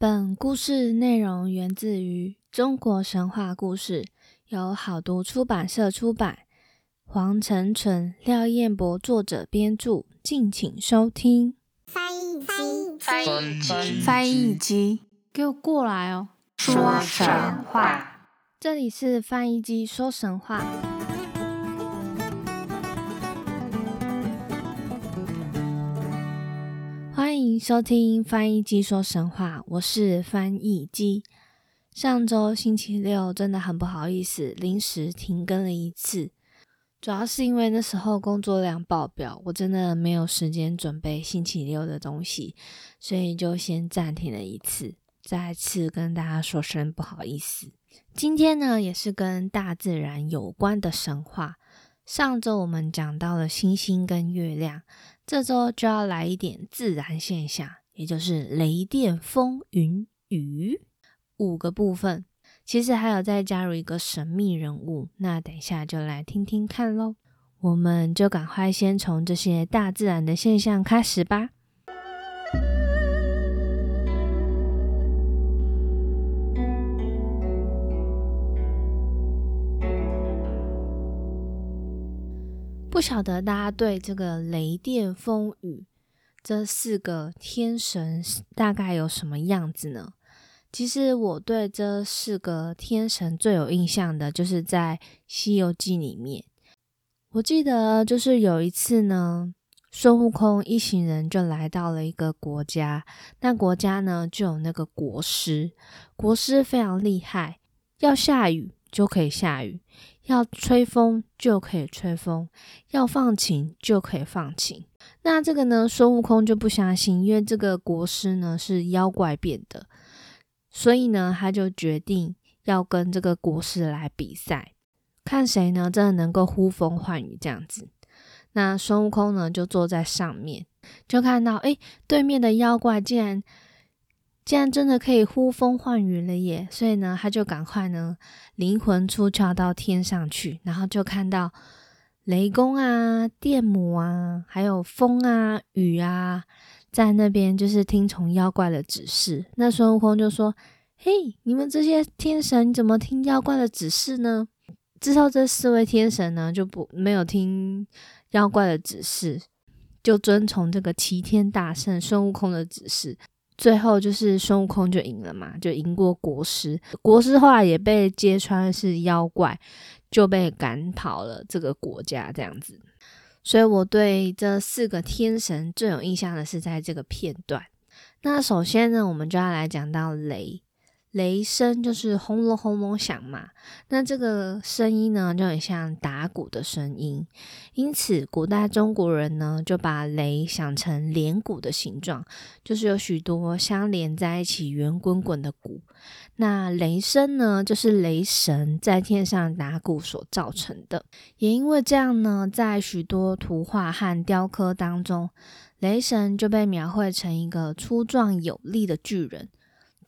本故事内容源自于中国神话故事，由好读出版社出版。黄成纯、廖彦博作者编著，敬请收听。翻译机，翻译机，翻译机，给我过来哦！说神话，这里是翻译机说神话。收听翻译机说神话，我是翻译机。上周星期六真的很不好意思，临时停更了一次。主要是因为那时候工作量爆表，我真的没有时间准备星期六的东西，所以就先暂停了一次。再次跟大家说声不好意思。今天呢，也是跟大自然有关的神话。上周我们讲到了星星跟月亮，这周就要来一点自然现象，也就是雷电、风、云、雨五个部分。其实还有再加入一个神秘人物，那等一下就来听听看喽。我们就赶快先从这些大自然的现象开始吧。不晓得大家对这个雷电、风、雨这四个天神大概有什么样子呢？其实我对这四个天神最有印象的，就是在《西游记》里面。我记得就是有一次呢，孙悟空一行人就来到了一个国家，那国家呢就有那个国师，国师非常厉害，要下雨就可以下雨，要吹风就可以吹风，要放晴就可以放晴。那这个呢，孙悟空就不相信，因为这个国师呢是妖怪变的。所以呢，他就决定要跟这个国师来比赛，看谁呢真的能够呼风唤雨这样子。那孙悟空呢就坐在上面，就看到哎，对面的妖怪竟然竟然真的可以呼风唤雨了耶！所以呢，他就赶快呢灵魂出窍到天上去，然后就看到雷公啊、电母啊，还有风啊、雨啊。在那边就是听从妖怪的指示，那孙悟空就说：“嘿，你们这些天神怎么听妖怪的指示呢？”之后这四位天神呢就不没有听妖怪的指示，就遵从这个齐天大圣孙悟空的指示。最后就是孙悟空就赢了嘛，就赢过国师。国师后来也被揭穿是妖怪，就被赶跑了这个国家，这样子。所以我对这四个天神最有印象的是在这个片段。那首先呢，我们就要来讲到雷。雷声就是轰隆轰隆响嘛，那这个声音呢就很像打鼓的声音，因此古代中国人呢就把雷想成连鼓的形状，就是有许多相连在一起圆滚滚的鼓。那雷声呢，就是雷神在天上打鼓所造成的。也因为这样呢，在许多图画和雕刻当中，雷神就被描绘成一个粗壮有力的巨人。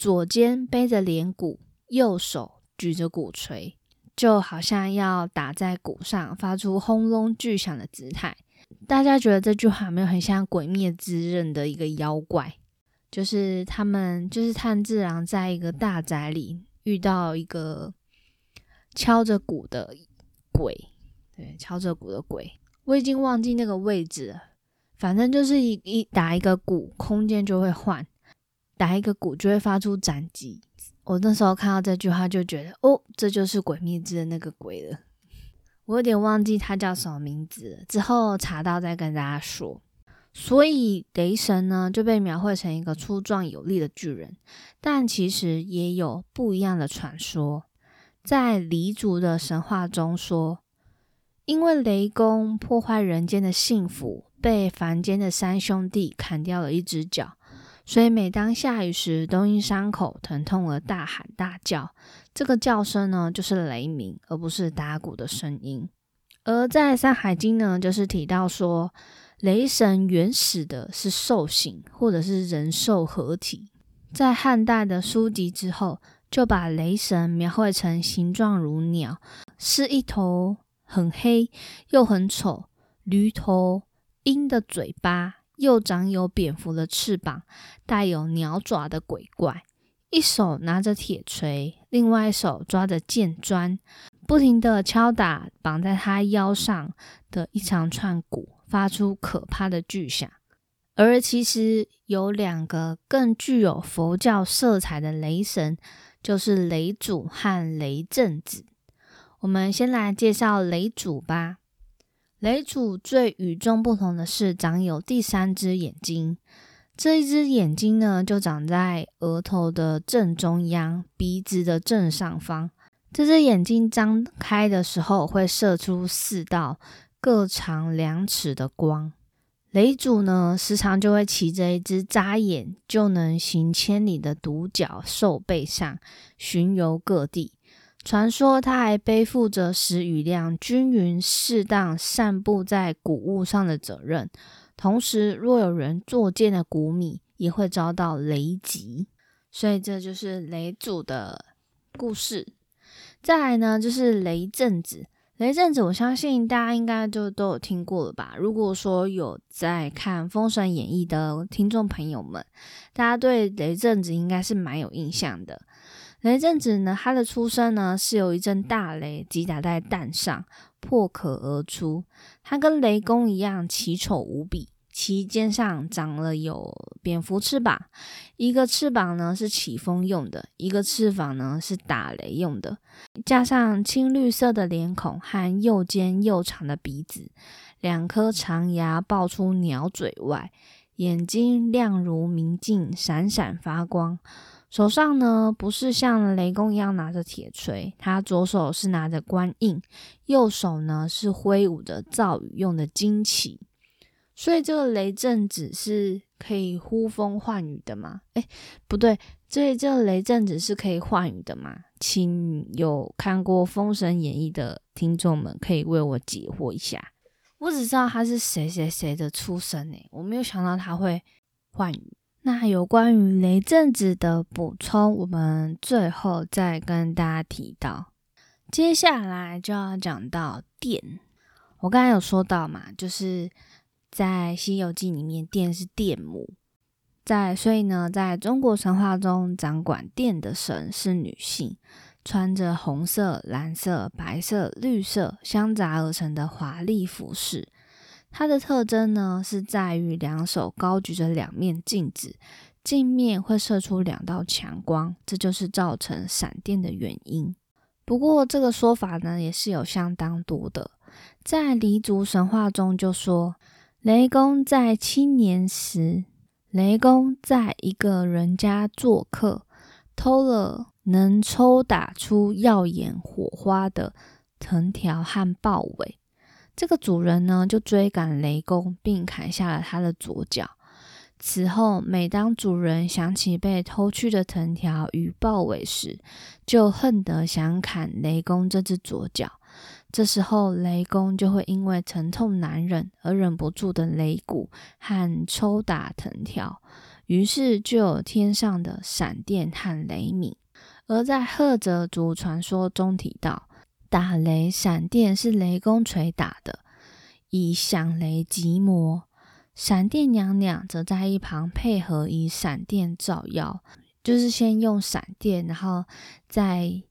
左肩背着连鼓，右手举着鼓槌，就好像要打在鼓上，发出轰隆巨响的姿态。大家觉得这句话没有很像《鬼灭之刃》的一个妖怪？就是他们，就是炭治郎在一个大宅里遇到一个敲着鼓的鬼，对，敲着鼓的鬼，我已经忘记那个位置了。反正就是一一打一个鼓，空间就会换。打一个鼓就会发出斩击。我那时候看到这句话就觉得，哦，这就是《鬼灭之》的那个鬼了。我有点忘记他叫什么名字，之后查到再跟大家说。所以雷神呢就被描绘成一个粗壮有力的巨人，但其实也有不一样的传说。在黎族的神话中说，因为雷公破坏人间的幸福，被凡间的三兄弟砍掉了一只脚。所以每当下雨时，都因伤口疼痛而大喊大叫。这个叫声呢，就是雷鸣，而不是打鼓的声音。而在《山海经》呢，就是提到说，雷神原始的是兽形，或者是人兽合体。在汉代的书籍之后，就把雷神描绘成形状如鸟，是一头很黑又很丑驴头鹰的嘴巴。又长有蝙蝠的翅膀，带有鸟爪的鬼怪，一手拿着铁锤，另外一手抓着剑砖，不停的敲打绑在他腰上的一长串鼓，发出可怕的巨响。而其实有两个更具有佛教色彩的雷神，就是雷祖和雷震子。我们先来介绍雷祖吧。雷祖最与众不同的是，长有第三只眼睛。这一只眼睛呢，就长在额头的正中央，鼻子的正上方。这只眼睛张开的时候，会射出四道各长两尺的光。雷祖呢，时常就会骑着一只眨眼就能行千里的独角兽背上巡游各地。传说他还背负着使雨量均匀、适当散布在谷物上的责任。同时，若有人作践的谷米，也会遭到雷击。所以，这就是雷祖的故事。再来呢，就是雷震子。雷震子，我相信大家应该就都有听过了吧？如果说有在看《封神演义》的听众朋友们，大家对雷震子应该是蛮有印象的。雷震子呢，他的出生呢是有一阵大雷击打在蛋上，破壳而出。他跟雷公一样奇丑无比。其肩上长了有蝙蝠翅膀，一个翅膀呢是起风用的，一个翅膀呢是打雷用的。加上青绿色的脸孔和又尖又长的鼻子，两颗长牙爆出鸟嘴外，眼睛亮如明镜，闪闪发光。手上呢不是像雷公一样拿着铁锤，他左手是拿着官印，右手呢是挥舞着造雨用的旌旗。所以这个雷震子是可以呼风唤雨的吗？哎，不对，所以这个雷震子是可以唤雨的吗？请有看过《封神演义》的听众们可以为我解惑一下。我只知道他是谁谁谁的出身诶，我没有想到他会唤雨。那有关于雷震子的补充，我们最后再跟大家提到。接下来就要讲到电，我刚才有说到嘛，就是。在《西游记》里面，电是电母，在所以呢，在中国神话中，掌管电的神是女性，穿着红色、蓝色、白色、绿色相杂而成的华丽服饰。它的特征呢，是在于两手高举着两面镜子，镜面会射出两道强光，这就是造成闪电的原因。不过，这个说法呢，也是有相当多的，在黎族神话中就说。雷公在青年时，雷公在一个人家做客，偷了能抽打出耀眼火花的藤条和豹尾。这个主人呢，就追赶雷公，并砍下了他的左脚。此后，每当主人想起被偷去的藤条与豹尾时，就恨得想砍雷公这只左脚。这时候，雷公就会因为疼痛难忍而忍不住的擂鼓和抽打藤条，于是就有天上的闪电和雷鸣。而在赫哲族传说中提到，打雷闪电是雷公锤打的，以响雷击魔。闪电娘娘则在一旁配合，以闪电照耀，就是先用闪电，然后再。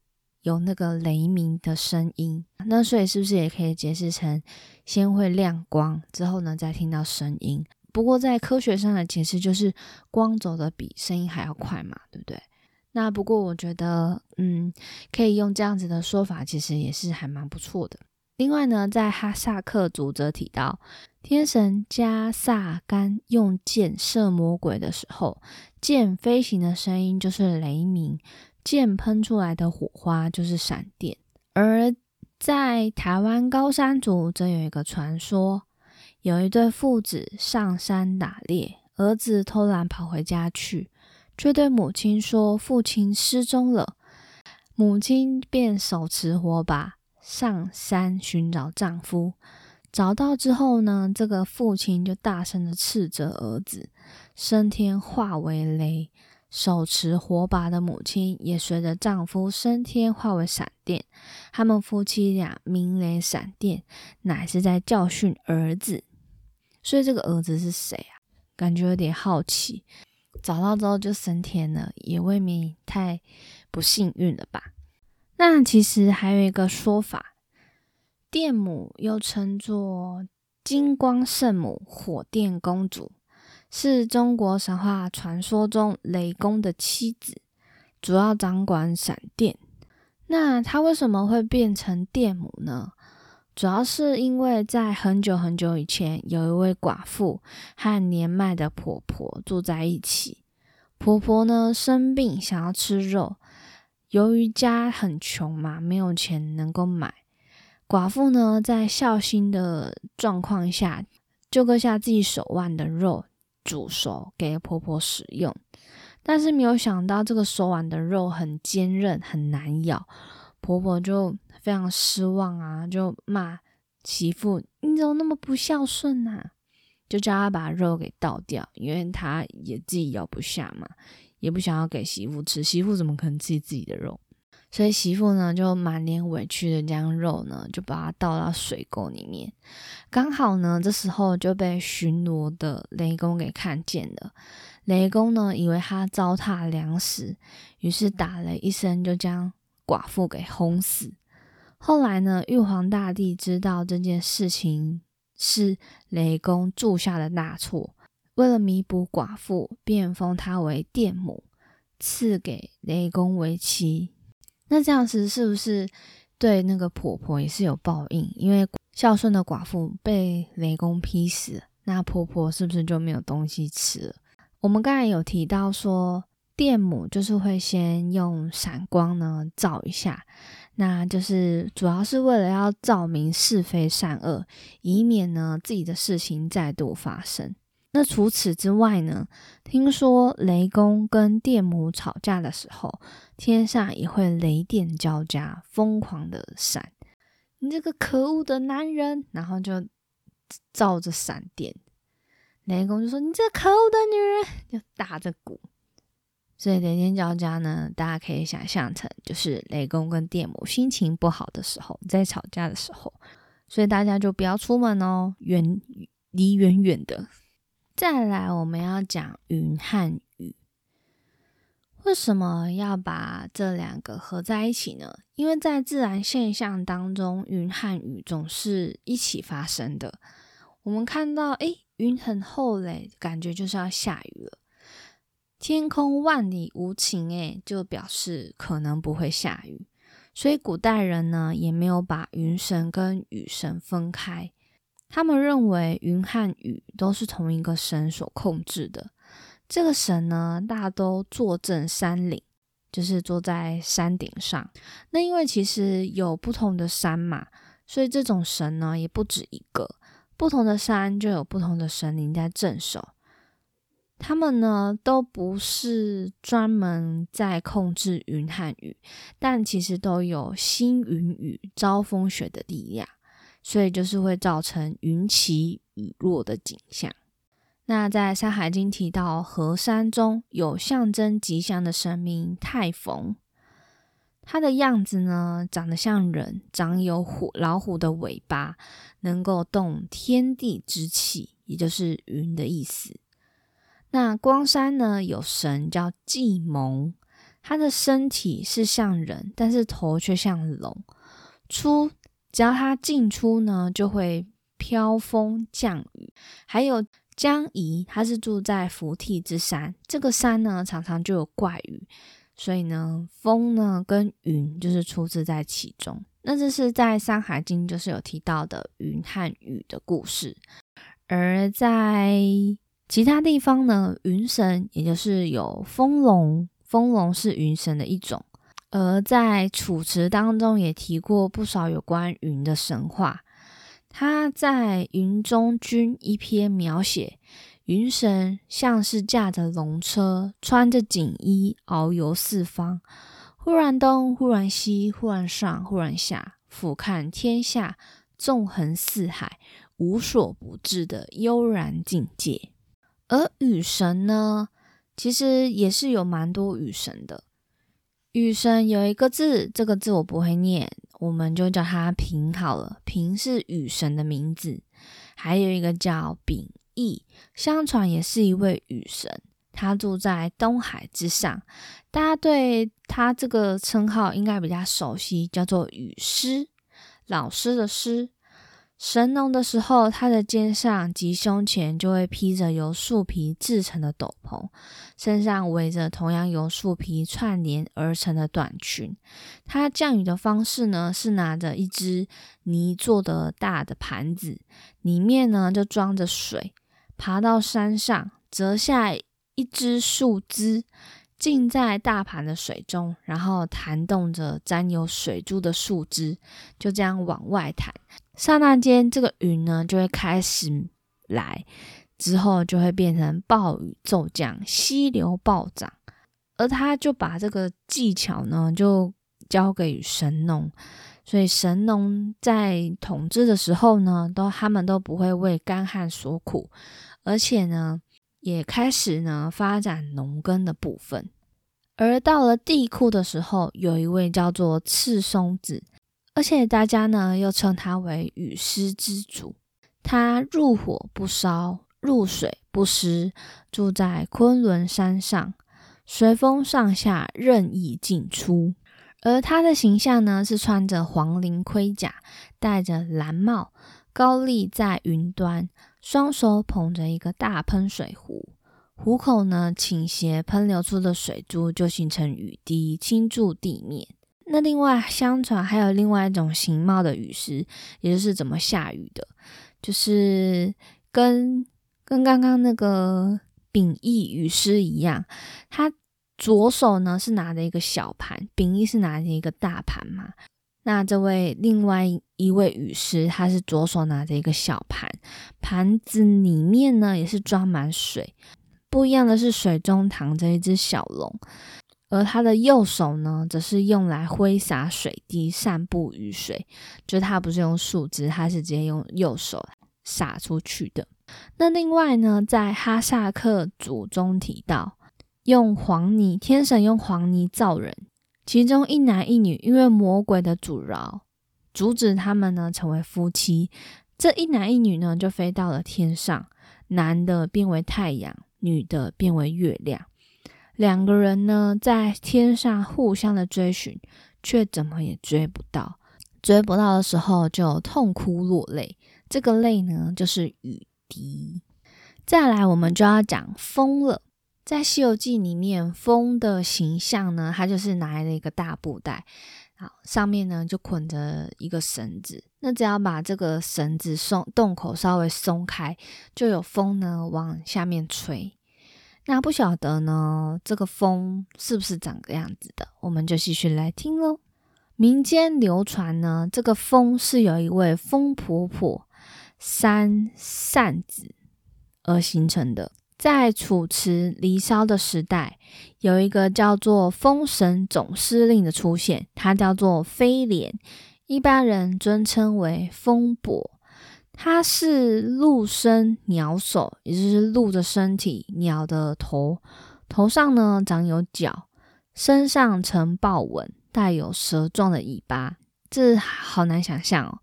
有那个雷鸣的声音，那所以是不是也可以解释成先会亮光，之后呢再听到声音？不过在科学上的解释就是光走的比声音还要快嘛，对不对？那不过我觉得，嗯，可以用这样子的说法，其实也是还蛮不错的。另外呢，在哈萨克族则提到，天神加萨干用箭射魔鬼的时候，箭飞行的声音就是雷鸣。剑喷出来的火花就是闪电，而在台湾高山族则有一个传说：有一对父子上山打猎，儿子偷懒跑回家去，却对母亲说父亲失踪了。母亲便手持火把上山寻找丈夫，找到之后呢，这个父亲就大声的斥责儿子，升天化为雷。手持火把的母亲也随着丈夫升天化为闪电，他们夫妻俩鸣雷闪电，乃是在教训儿子。所以这个儿子是谁啊？感觉有点好奇。找到之后就升天了，也未免太不幸运了吧？那其实还有一个说法，电母又称作金光圣母、火电公主，是中国神话传说中雷公的妻子，主要掌管闪电。那她为什么会变成电母呢？主要是因为在很久很久以前，有一位寡妇和年迈的婆婆住在一起。婆婆呢生病，想要吃肉，由于家很穷嘛，没有钱能够买。寡妇呢在孝心的状况下，就割下自己手腕的肉煮熟给婆婆使用。但是没有想到，这个手腕的肉很坚韧，很难咬。婆婆就非常失望啊，就骂媳妇：“你怎么那么不孝顺呐？”就叫她把肉给倒掉，因为她也自己咬不下嘛，也不想要给媳妇吃。媳妇怎么可能吃自己的肉？所以媳妇呢就满脸委屈的将肉呢就把它倒到水沟里面。刚好呢这时候就被巡逻的雷公给看见了。雷公呢以为他糟蹋粮食，于是打了一声就将。寡妇给轰死。后来呢，玉皇大帝知道这件事情是雷公铸下的大错，为了弥补寡妇，便封她为电母，赐给雷公为妻。那这样子是不是对那个婆婆也是有报应？因为孝顺的寡妇被雷公劈死，那婆婆是不是就没有东西吃了？我们刚才有提到说。电母就是会先用闪光呢照一下，那就是主要是为了要照明是非善恶，以免呢自己的事情再度发生。那除此之外呢，听说雷公跟电母吵架的时候，天上也会雷电交加，疯狂的闪。你这个可恶的男人，然后就照着闪电。雷公就说：“你这可恶的女人！”就打着鼓。所以雷电交加呢，大家可以想象成就是雷公跟电母心情不好的时候，在吵架的时候，所以大家就不要出门哦，远离远远的。再来，我们要讲云和雨，为什么要把这两个合在一起呢？因为在自然现象当中，云和雨总是一起发生的。我们看到，哎，云很厚嘞，感觉就是要下雨了。天空万里无晴，诶，就表示可能不会下雨。所以古代人呢，也没有把云神跟雨神分开。他们认为云和雨都是同一个神所控制的。这个神呢，大都坐镇山岭，就是坐在山顶上。那因为其实有不同的山嘛，所以这种神呢也不止一个。不同的山就有不同的神灵在镇守。他们呢都不是专门在控制云和雨，但其实都有兴云雨、招风雪的力量，所以就是会造成云起雨落的景象。那在《山海经》提到，河山中有象征吉祥的神明太逢，它的样子呢长得像人，长有虎老虎的尾巴，能够动天地之气，也就是云的意思。那光山呢？有神叫季蒙，他的身体是像人，但是头却像龙。出只要他进出呢，就会飘风降雨。还有江夷，他是住在福替之山，这个山呢常常就有怪雨，所以呢风呢跟云就是出自在其中。那这是在《山海经》就是有提到的云和雨的故事，而在。其他地方呢，云神也就是有风龙，风龙是云神的一种。而在《楚辞》当中也提过不少有关云的神话。他在《云中君》一篇描写云神像是驾着龙车，穿着锦衣，遨游四方，忽然东，忽然西，忽然上，忽然下，俯瞰天下，纵横四海，无所不至的悠然境界。而雨神呢，其实也是有蛮多雨神的。雨神有一个字，这个字我不会念，我们就叫它平好了。平是雨神的名字。还有一个叫秉义，相传也是一位雨神。他住在东海之上，大家对他这个称号应该比较熟悉，叫做雨师，老师的师。神农的时候，他的肩上及胸前就会披着由树皮制成的斗篷，身上围着同样由树皮串联而成的短裙。他降雨的方式呢，是拿着一只泥做的大的盘子，里面呢就装着水，爬到山上折下一只树枝，浸在大盘的水中，然后弹动着沾有水珠的树枝，就这样往外弹。刹那间，这个云呢就会开始来，之后就会变成暴雨。骤降，溪流暴涨。而他就把这个技巧呢，就交给神农。所以神农在统治的时候呢，都他们都不会为干旱所苦，而且呢，也开始呢发展农耕的部分。而到了地库的时候，有一位叫做赤松子。而且大家呢又称他为雨师之主，他入火不烧，入水不湿，住在昆仑山上，随风上下，任意进出。而他的形象呢是穿着黄绫盔甲，戴着蓝帽，高立在云端，双手捧着一个大喷水壶，壶口呢倾斜，喷流出的水珠就形成雨滴，倾注地面。那另外，相传还有另外一种形貌的雨师，也就是怎么下雨的，就是跟跟刚刚那个秉义雨师一样，他左手呢是拿着一个小盘，秉义是拿着一个大盘嘛。那这位另外一位雨师，他是左手拿着一个小盘，盘子里面呢也是装满水，不一样的是水中躺着一只小龙。而他的右手呢，则是用来挥洒水滴、散布雨水。就他不是用树枝，他是直接用右手洒出去的。那另外呢，在哈萨克族中提到，用黄泥，天神用黄泥造人，其中一男一女，因为魔鬼的阻挠，阻止他们呢成为夫妻。这一男一女呢，就飞到了天上，男的变为太阳，女的变为月亮。两个人呢，在天上互相的追寻，却怎么也追不到。追不到的时候，就痛哭落泪。这个泪呢，就是雨滴。再来，我们就要讲风了。在《西游记》里面，风的形象呢，它就是拿了一个大布袋，好，上面呢就捆着一个绳子。那只要把这个绳子松洞口稍微松开，就有风呢往下面吹。那不晓得呢，这个风是不是长个样子的？我们就继续来听喽。民间流传呢，这个风是有一位风婆婆三扇子而形成的。在楚辞离骚的时代，有一个叫做风神总司令的出现，他叫做飞廉，一般人尊称为风伯。它是鹿身鸟首，也就是鹿的身体，鸟的头，头上呢长有角，身上呈豹纹，带有蛇状的尾巴，这好难想象哦。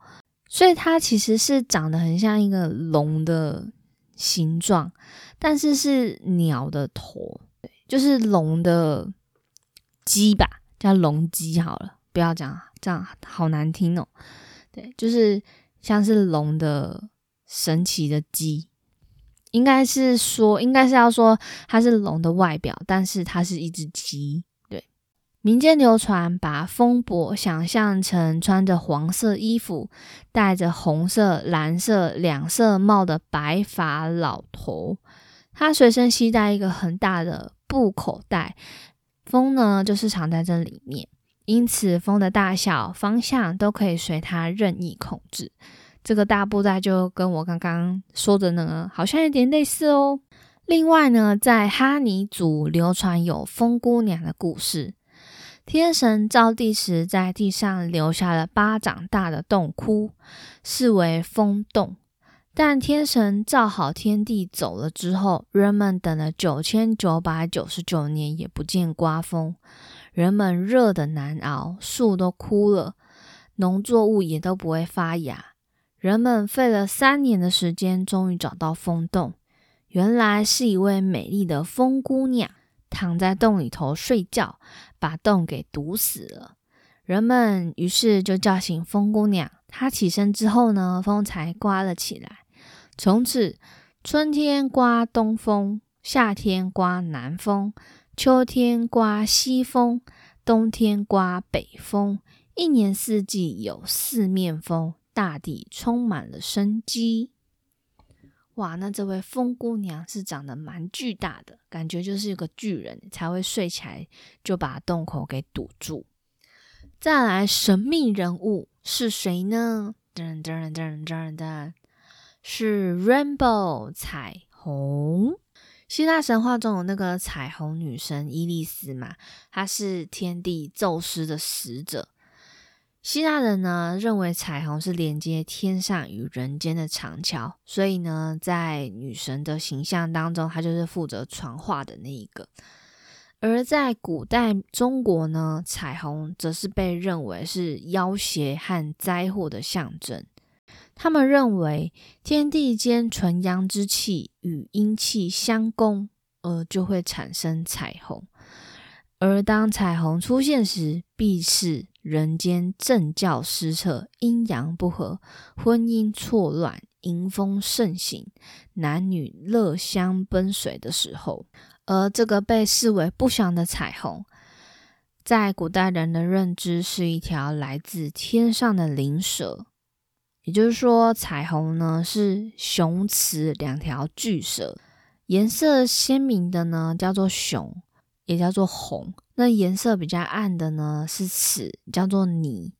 所以它其实是长得很像一个龙的形状，但是是鸟的头，对，就是龙的鸡吧，叫龙鸡好了，不要讲这样好难听哦。对，就是。像是龙的神奇的鸡，应该是说，应该是要说它是龙的外表，但是它是一只鸡。对，民间流传把风伯想象成穿着黄色衣服、戴着红色、蓝色两色帽的白发老头，他随身携带一个很大的布口袋，风呢就是藏在这里面。因此，风的大小、方向都可以随它任意控制。这个大布袋就跟我刚刚说的呢，好像有点类似哦。另外呢，在哈尼族流传有风姑娘的故事。天神造地时，在地上留下了巴掌大的洞窟，视为风洞。但天神造好天地走了之后，人们等了九千九百九十九年，也不见刮风。人们热的难熬，树都枯了，农作物也都不会发芽。人们费了三年的时间，终于找到风洞。原来是一位美丽的风姑娘躺在洞里头睡觉，把洞给堵死了。人们于是就叫醒风姑娘，她起身之后呢，风才刮了起来。从此，春天刮东风，夏天刮南风，秋天刮西风，冬天刮北风，一年四季有四面风，大地充满了生机。哇，那这位风姑娘是长得蛮巨大的，感觉就是一个巨人才会睡起来就把洞口给堵住。再来，神秘人物是谁呢？噔噔噔噔噔，是 Rainbow 彩虹。希腊神话中有那个彩虹女神伊丽丝嘛，她是天帝宙斯的使者。希腊人呢认为彩虹是连接天上与人间的长桥，所以呢，在女神的形象当中，她就是负责传话的那一个。而在古代中国呢，彩虹则是被认为是妖邪和灾祸的象征。他们认为天地间纯阳之气与阴气相攻，而就会产生彩虹。而当彩虹出现时，必是人间政教失策、阴阳不和、婚姻错乱、淫风盛行、男女乐相奔随的时候。而这个被视为不祥的彩虹，在古代人的认知是一条来自天上的灵蛇。也就是说，彩虹呢是雄雌两条巨蛇，颜色鲜明的呢叫做雄。也叫做红，那颜色比较暗的呢是雌，叫做霓。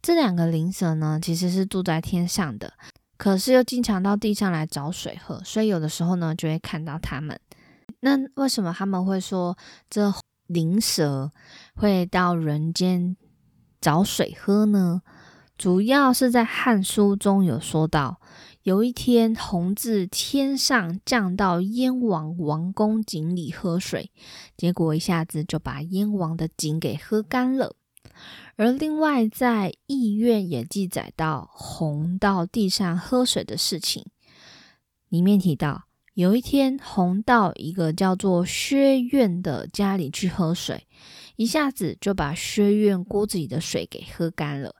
这两个灵蛇呢，其实是住在天上的，可是又经常到地上来找水喝，所以有的时候呢就会看到它们。那为什么他们会说这灵蛇会到人间找水喝呢？主要是在《汉书》中有说到。有一天，红自天上降到燕王王宫井里喝水，结果一下子就把燕王的井给喝干了。而另外，在《易院》也记载到红到地上喝水的事情，里面提到有一天，红到一个叫做薛苑的家里去喝水，一下子就把薛苑锅子里的水给喝干了。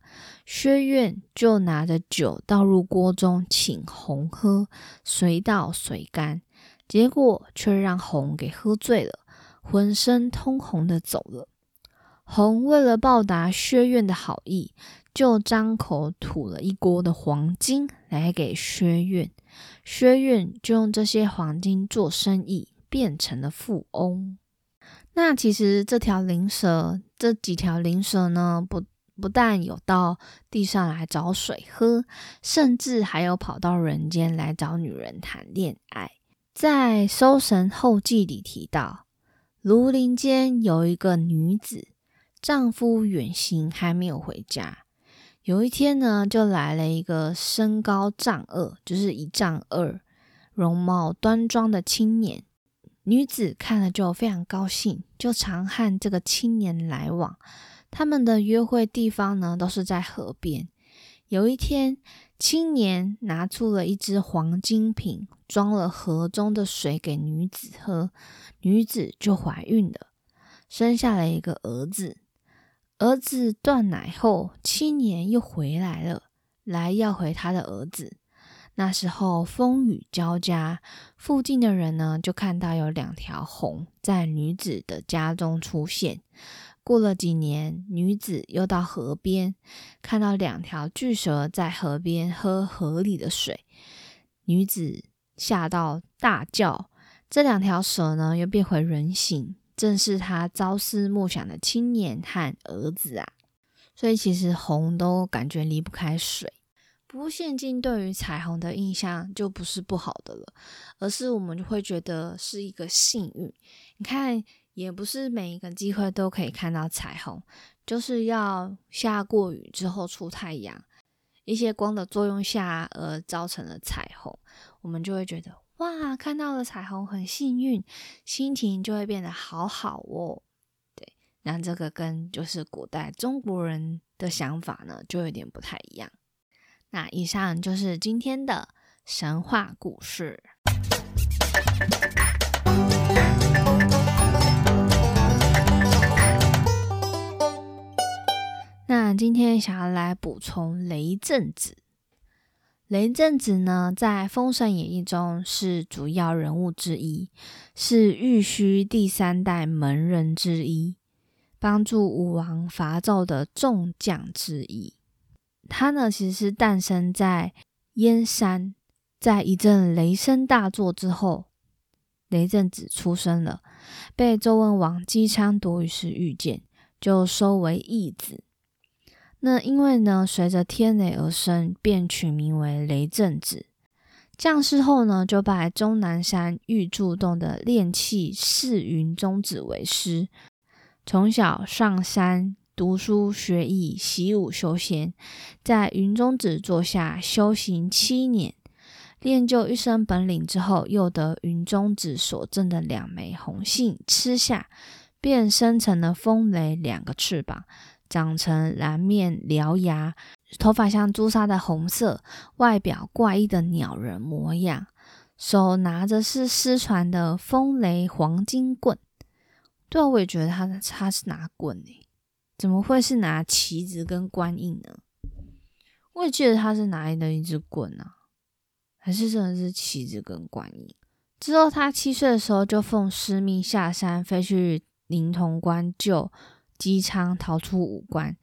薛院就拿着酒倒入锅中，请红喝，随倒随干，结果却让红给喝醉了，浑身通红的走了。红为了报答薛院的好意，就张口吐了一锅的黄金来给薛院，薛院就用这些黄金做生意，变成了富翁。那其实这条灵蛇，这几条灵蛇呢，不。不但有到地上来找水喝，甚至还有跑到人间来找女人谈恋爱。在《搜神后记》里提到，庐陵间有一个女子，丈夫远行还没有回家。有一天呢，就来了一个身高丈二，就是一丈二，容貌端庄的青年。女子看了就非常高兴，就常和这个青年来往。他们的约会地方呢，都是在河边。有一天，青年拿出了一只黄金瓶，装了河中的水给女子喝，女子就怀孕了，生下了一个儿子。儿子断奶后，青年又回来了，来要回他的儿子。那时候风雨交加，附近的人呢，就看到有两条红在女子的家中出现。过了几年，女子又到河边，看到两条巨蛇在河边喝河里的水。女子吓到大叫，这两条蛇呢又变回人形，正是她朝思暮想的青年和儿子啊！所以其实红都感觉离不开水。不过现今对于彩虹的印象就不是不好的了，而是我们就会觉得是一个幸运。你看。也不是每一个机会都可以看到彩虹，就是要下过雨之后出太阳，一些光的作用下而造成的彩虹，我们就会觉得哇，看到了彩虹很幸运，心情就会变得好好哦。对，那这个跟就是古代中国人的想法呢，就有点不太一样。那以上就是今天的神话故事。那今天想要来补充雷震子。雷震子呢，在《封神演义》中是主要人物之一，是玉虚第三代门人之一，帮助武王伐纣的众将之一。他呢，其实是诞生在燕山，在一阵雷声大作之后，雷震子出生了，被周文王姬昌夺于时遇见，就收为义子。那因为呢，随着天雷而生，便取名为雷震子。降世后呢，就拜终南山玉柱洞的炼器释云中子为师，从小上山读书学艺，习武修仙，在云中子座下修行七年，练就一身本领之后，又得云中子所赠的两枚红杏吃下，便生成了风雷两个翅膀。长成蓝面獠牙、头发像朱砂的红色、外表怪异的鸟人模样，手拿着是失传的风雷黄金棍。对啊，我也觉得他他是拿棍诶，怎么会是拿旗子跟官印呢？我也记得他是拿的一只棍啊，还是真的是旗子跟官印？之后他七岁的时候就奉师命下山飞去灵潼关救。姬昌逃出五关，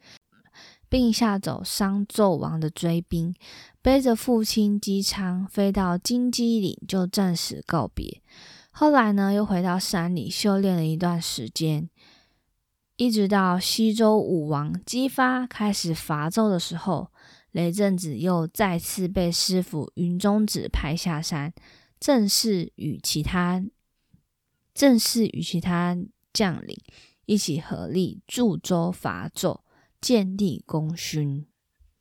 并吓走商纣王的追兵，背着父亲姬昌飞到金鸡岭，就暂时告别。后来呢，又回到山里修炼了一段时间，一直到西周武王姬发开始伐纣的时候，雷震子又再次被师傅云中子派下山，正式与其他正式与其他将领。一起合力助周伐纣，建立功勋。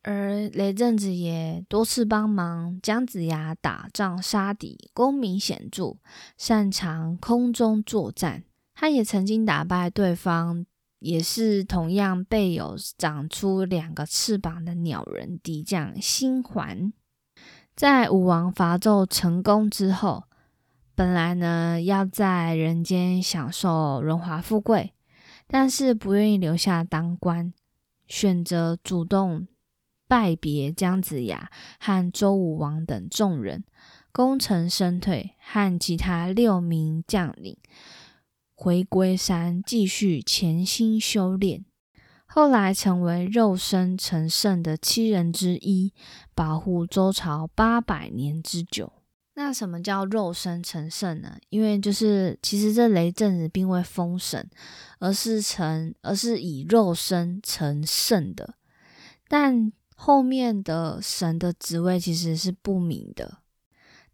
而雷震子也多次帮忙姜子牙打仗杀敌，功名显著，擅长空中作战。他也曾经打败对方，也是同样备有长出两个翅膀的鸟人敌将星环。在武王伐纣成功之后，本来呢要在人间享受荣华富贵。但是不愿意留下当官，选择主动拜别姜子牙和周武王等众人，功成身退，和其他六名将领回归山，继续潜心修炼。后来成为肉身成圣的七人之一，保护周朝八百年之久。那什么叫肉身成圣呢？因为就是其实这雷震子并未封神，而是成而是以肉身成圣的。但后面的神的职位其实是不明的。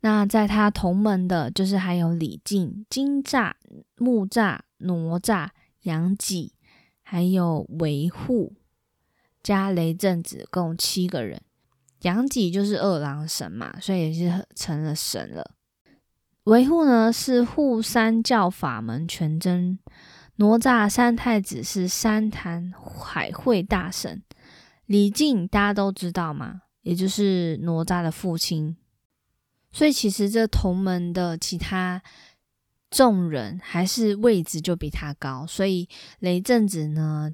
那在他同门的，就是还有李靖、金吒、木吒、哪吒、杨戬，还有维护加雷震子，共七个人。杨己就是二郎神嘛，所以也是成了神了。维护呢是护三教法门全真，哪吒三太子是三坛海会大神，李靖大家都知道嘛，也就是哪吒的父亲。所以其实这同门的其他众人还是位置就比他高，所以雷震子呢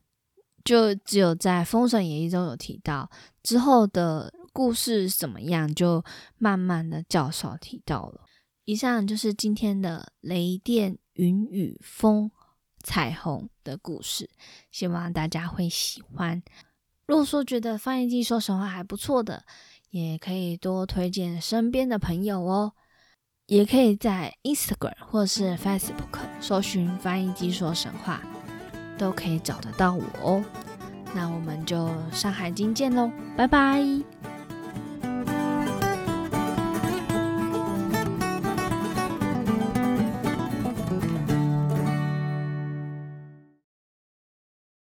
就只有在《封神演义》中有提到之后的。故事怎么样，就慢慢的较少提到了。以上就是今天的雷电、云雨、风、彩虹的故事，希望大家会喜欢。如果说觉得翻译机说神话还不错的，也可以多推荐身边的朋友哦。也可以在 Instagram 或是 Facebook 搜寻翻译机说神话，都可以找得到我哦。那我们就《山海经》见喽，拜拜。